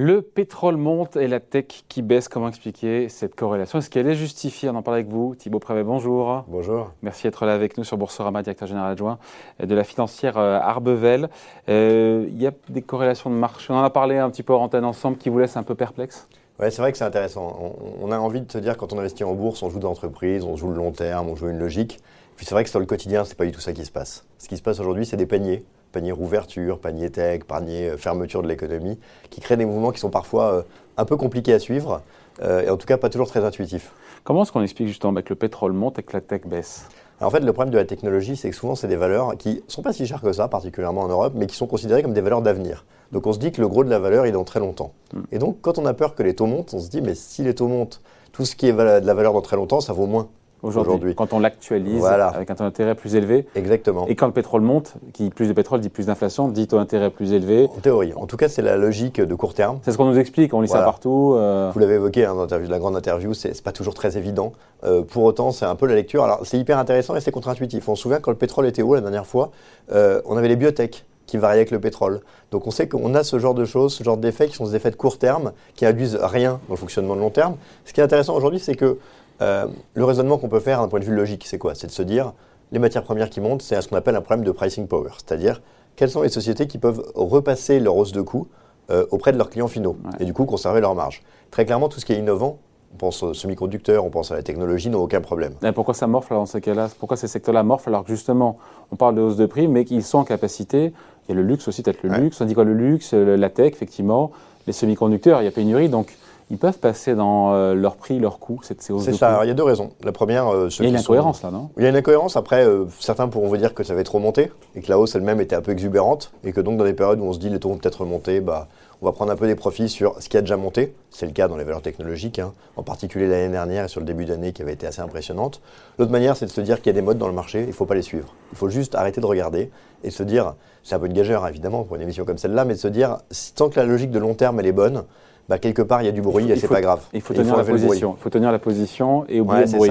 Le pétrole monte et la tech qui baisse. Comment expliquer cette corrélation? Est-ce qu'elle est justifiée? On en parle avec vous. Thibaut Prévet, bonjour. Bonjour. Merci d'être là avec nous sur Boursorama, directeur général adjoint de la financière euh, Arbevel. Euh, il y a des corrélations de marché. On en a parlé un petit peu en antenne ensemble qui vous laissent un peu perplexe? Ouais, c'est vrai que c'est intéressant. On, a envie de se dire quand on investit en bourse, on joue d'entreprise, on joue le long terme, on joue une logique. Puis c'est vrai que sur le quotidien, c'est pas du tout ça qui se passe. Ce qui se passe aujourd'hui, c'est des paniers panier rouverture, panier tech, panier euh, fermeture de l'économie, qui créent des mouvements qui sont parfois euh, un peu compliqués à suivre euh, et en tout cas pas toujours très intuitifs. Comment est-ce qu'on explique justement que le pétrole monte et que la tech baisse? En fait, le problème de la technologie, c'est que souvent, c'est des valeurs qui ne sont pas si chères que ça, particulièrement en Europe, mais qui sont considérées comme des valeurs d'avenir. Donc on se dit que le gros de la valeur, est dans très longtemps. Hmm. Et donc, quand on a peur que les taux montent, on se dit, mais si les taux montent, tout ce qui est de la valeur dans très longtemps, ça vaut moins aujourd'hui. Quand on l'actualise avec un taux d'intérêt plus élevé. Exactement. Et quand le pétrole monte, qui plus de pétrole dit plus d'inflation, dit taux d'intérêt plus élevé. En théorie. En tout cas, c'est la logique de court terme. C'est ce qu'on nous explique, on lit ça partout. Euh. Vous l'avez évoqué hein, dans la grande interview, c'est pas toujours très évident. Euh, pour autant, c'est un peu la lecture. Alors, c'est hyper intéressant et c'est contre-intuitif. On se souvient quand le pétrole était haut la dernière fois, euh, on avait les biotech qui variaient avec le pétrole. Donc on sait qu'on a ce genre de choses, ce genre d'effets qui sont des effets de court terme, qui induisent rien dans le fonctionnement de long terme. Ce qui est intéressant aujourd'hui, c'est que euh, le raisonnement qu'on peut faire d'un point de vue logique, c'est quoi? C'est de se dire, les matières premières qui montent, c'est ce qu'on appelle un problème de pricing power. C'est-à-dire, quelles sont les sociétés qui peuvent repasser leur hausse de coûts euh, auprès de leurs clients finaux et du coup conserver leur marge? Très clairement, tout ce qui est innovant, on pense aux semi-conducteurs, on pense à la technologie, n'a aucun problème. Et pourquoi ça morfle dans ces cas-là? Pourquoi ces secteurs-là morflent alors que justement, on parle de hausse de prix, mais qu'ils sont en capacité, il y a le luxe aussi, peut-être le luxe, on dit quoi le luxe, la tech, effectivement, les semi-conducteurs, il y a pénurie, donc ils peuvent passer dans euh, leur prix, leur coût, cette C'est ça. il y a deux raisons. La première, euh, il y a une incohérence là, non? Il y a une incohérence. Après, euh, certains pourront vous dire que ça va trop monter et que la hausse elle-même était un peu exubérante et que donc dans des périodes où on se dit les taux vont peut-être remonter, bah, on va prendre un peu des profits sur ce qui a déjà monté. C'est le cas dans les valeurs technologiques, hein. en particulier l'année dernière et sur le début d'année qui avait été assez impressionnante. L'autre manière, c'est de se dire qu'il y a des modes dans le marché, il ne faut pas les suivre. Il faut juste arrêter de regarder et se dire, c'est un peu une gageure évidemment pour une émission comme celle-là, mais de se dire, tant que la logique de long terme elle est bonne, bah, quelque part, il y a du bruit et c'est pas grave. Il faut tenir la position. Il faut tenir la position et oublier le bruit.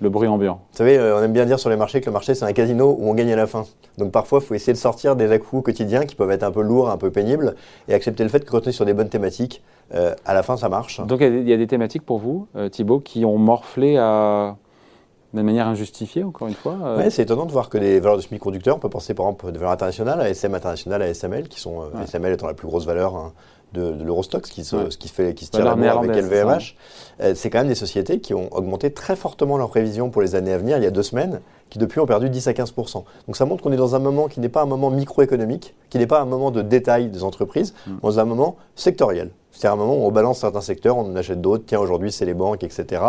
Le bruit ambiant. Vous savez, euh, on aime bien dire sur les marchés que le marché, c'est un casino où on gagne à la fin. Donc parfois, il faut essayer de sortir des à quotidiens qui peuvent être un peu lourds, un peu pénibles, et accepter le fait que quand on est sur des bonnes thématiques, euh, à la fin, ça marche. Donc il y, a des thématiques pour vous, euh, Thibault, qui ont morflé à de manière injustifiée, encore une fois Oui, c'est étonnant de voir que des valeurs de semi-conducteurs, on peut penser par exemple des valeurs internationales, à SM International, à SML, qui sont SML étant la plus grosse valeur hein, de, de l'Eurostox, qui, se, qui, fait, qui se tire la avec LVMH, euh, c'est quand même des sociétés qui ont augmenté très fortement leurs prévisions pour les années à venir il y a deux semaines, qui depuis ont perdu 10 à 15 Donc ça montre qu'on est dans un moment qui n'est pas un moment microéconomique, qui n'est pas un moment de détail des entreprises, mm. on est dans un moment sectoriel. C'est un moment où on balance certains secteurs, on en achète d'autres. Tiens, aujourd'hui, c'est les banques, etc. Il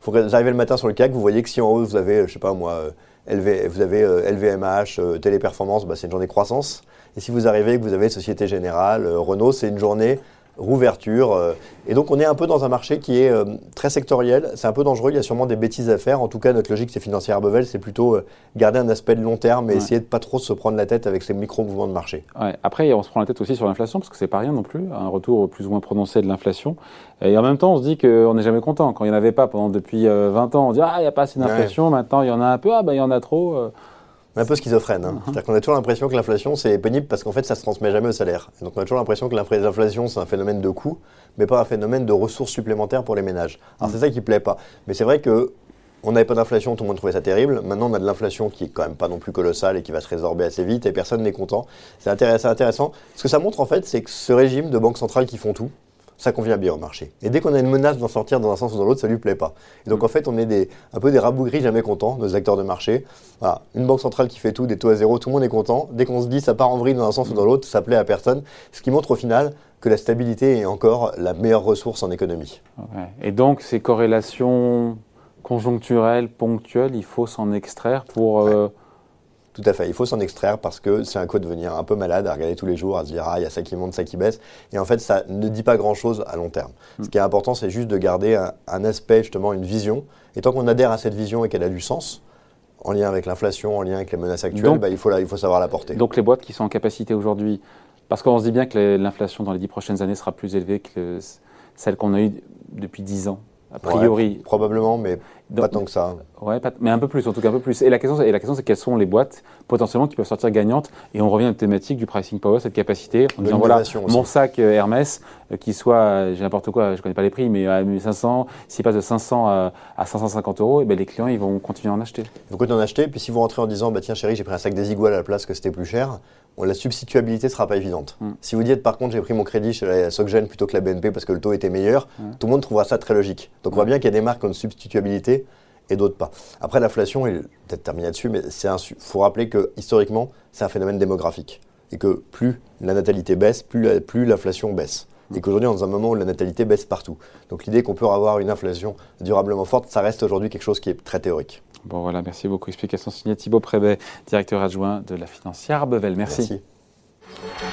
faut que vous arrivez le matin sur le CAC, vous voyez que si en haut, vous avez, je sais pas moi, LV, vous avez LVMH, euh, Téléperformance, bah, c'est une journée croissance. Et si vous arrivez que vous avez Société Générale, euh, Renault, c'est une journée rouverture. Euh, et donc on est un peu dans un marché qui est euh, très sectoriel, c'est un peu dangereux, il y a sûrement des bêtises à faire. En tout cas, notre logique c'est financière Bevel, c'est plutôt garder un aspect de long terme et essayer de pas trop se prendre la tête avec ces micro-mouvements de marché. Après, on se prend la tête aussi sur l'inflation, parce que c'est pas rien non plus, un retour plus ou moins prononcé de l'inflation. Et en même temps, on se dit qu'on n'est jamais content. Quand il n'y en avait pas pendant depuis 20 ans, on dit Ah, il n'y a pas assez d'inflation, maintenant il y en a un peu, ah ben il y en a trop un peu schizophrène. Hein. C'est-à-dire qu'on a toujours l'impression que l'inflation, c'est pénible parce qu'en fait, ça ne se transmet jamais au salaire. donc, on a toujours l'impression que l'inflation, c'est un phénomène de coût, mais pas un phénomène de ressources supplémentaires pour les ménages. Alors, mm. c'est ça qui ne plaît pas. Mais c'est vrai que on n'avait pas d'inflation, tout le monde trouvait ça terrible. Maintenant, on a de l'inflation qui est quand même pas non plus colossale et qui va se résorber assez vite et personne n'est content. C'est intéressant, intéressant. Ce que ça montre, en fait, c'est que ce régime de banques centrales qui font tout, ça convient bien au marché. Et dès qu'on a une menace d'en sortir dans un sens ou dans l'autre, ça lui plaît pas. Et donc mm. en fait, on est des, un peu des rabougris jamais contents, nos acteurs de marché. Voilà. Une banque centrale qui fait tout, des taux à zéro, tout le monde est content. Dès qu'on se dit ça part en vrille dans un sens ou dans l'autre, ça plaît à personne. Ce qui montre au final que la stabilité est encore la meilleure ressource en économie. Et donc ces corrélations conjoncturelles, ponctuelles, il faut s'en extraire pour... Euh, tout à fait. Il faut s'en extraire parce que c'est un coup de venir un peu malade à regarder tous les jours, à se dire ah il y a ça qui monte, ça qui baisse. Et en fait, ça ne dit pas grand chose à long terme. Ce qui est important, c'est juste de garder un, aspect justement, une vision. Et tant qu'on adhère à cette vision et qu'elle a du sens, en lien avec l'inflation, en lien avec les menaces actuelles, bah, il, faut il faut savoir la porter. Donc les boîtes qui sont en capacité aujourd'hui, parce qu'on se dit bien que l'inflation dans les dix prochaines années sera plus élevée que celle qu'on a eue depuis dix ans, a priori. probablement, mais pas tant que ça. Ouais, mais un peu plus, en tout cas un peu plus. Et la question, et la question c'est quelles sont les boîtes potentiellement qui peuvent sortir gagnantes? Et on revient à la thématique du pricing power, cette capacité, en disant voilà, mon sac euh, Hermès, euh, qui soit, euh, j'ai n'importe quoi, je ne connais pas les prix, mais à 1500, s'il passe de 500 à, 550 euros, et eh ben les clients ils vont continuer à en acheter. Continuer à en acheter, puis si vous rentrez en disant bah tiens chérie, j'ai pris un sac Desigual à la place que c'était plus cher, la substituabilité ne sera pas évidente. Mm. Si vous dites par contre j'ai pris mon crédit chez la Soggen plutôt que la BNP parce que le taux était meilleur, mm. tout le monde trouvera ça très logique. Donc on voit bien qu'il y a des marques qui ont une substituabilité et d'autres pas. Après, l'inflation, peut-être terminer là-dessus, mais il faut rappeler que historiquement, c'est un phénomène démographique. Et que plus la natalité baisse, plus, plus l'inflation baisse. Et qu'aujourd'hui, on est dans un moment où la natalité baisse partout. Donc l'idée qu'on peut avoir une inflation durablement forte, ça reste aujourd'hui quelque chose qui est très théorique. Bon voilà, merci beaucoup. Explication signée Thibaut Prébet, directeur adjoint de la financière Bevel. merci. merci.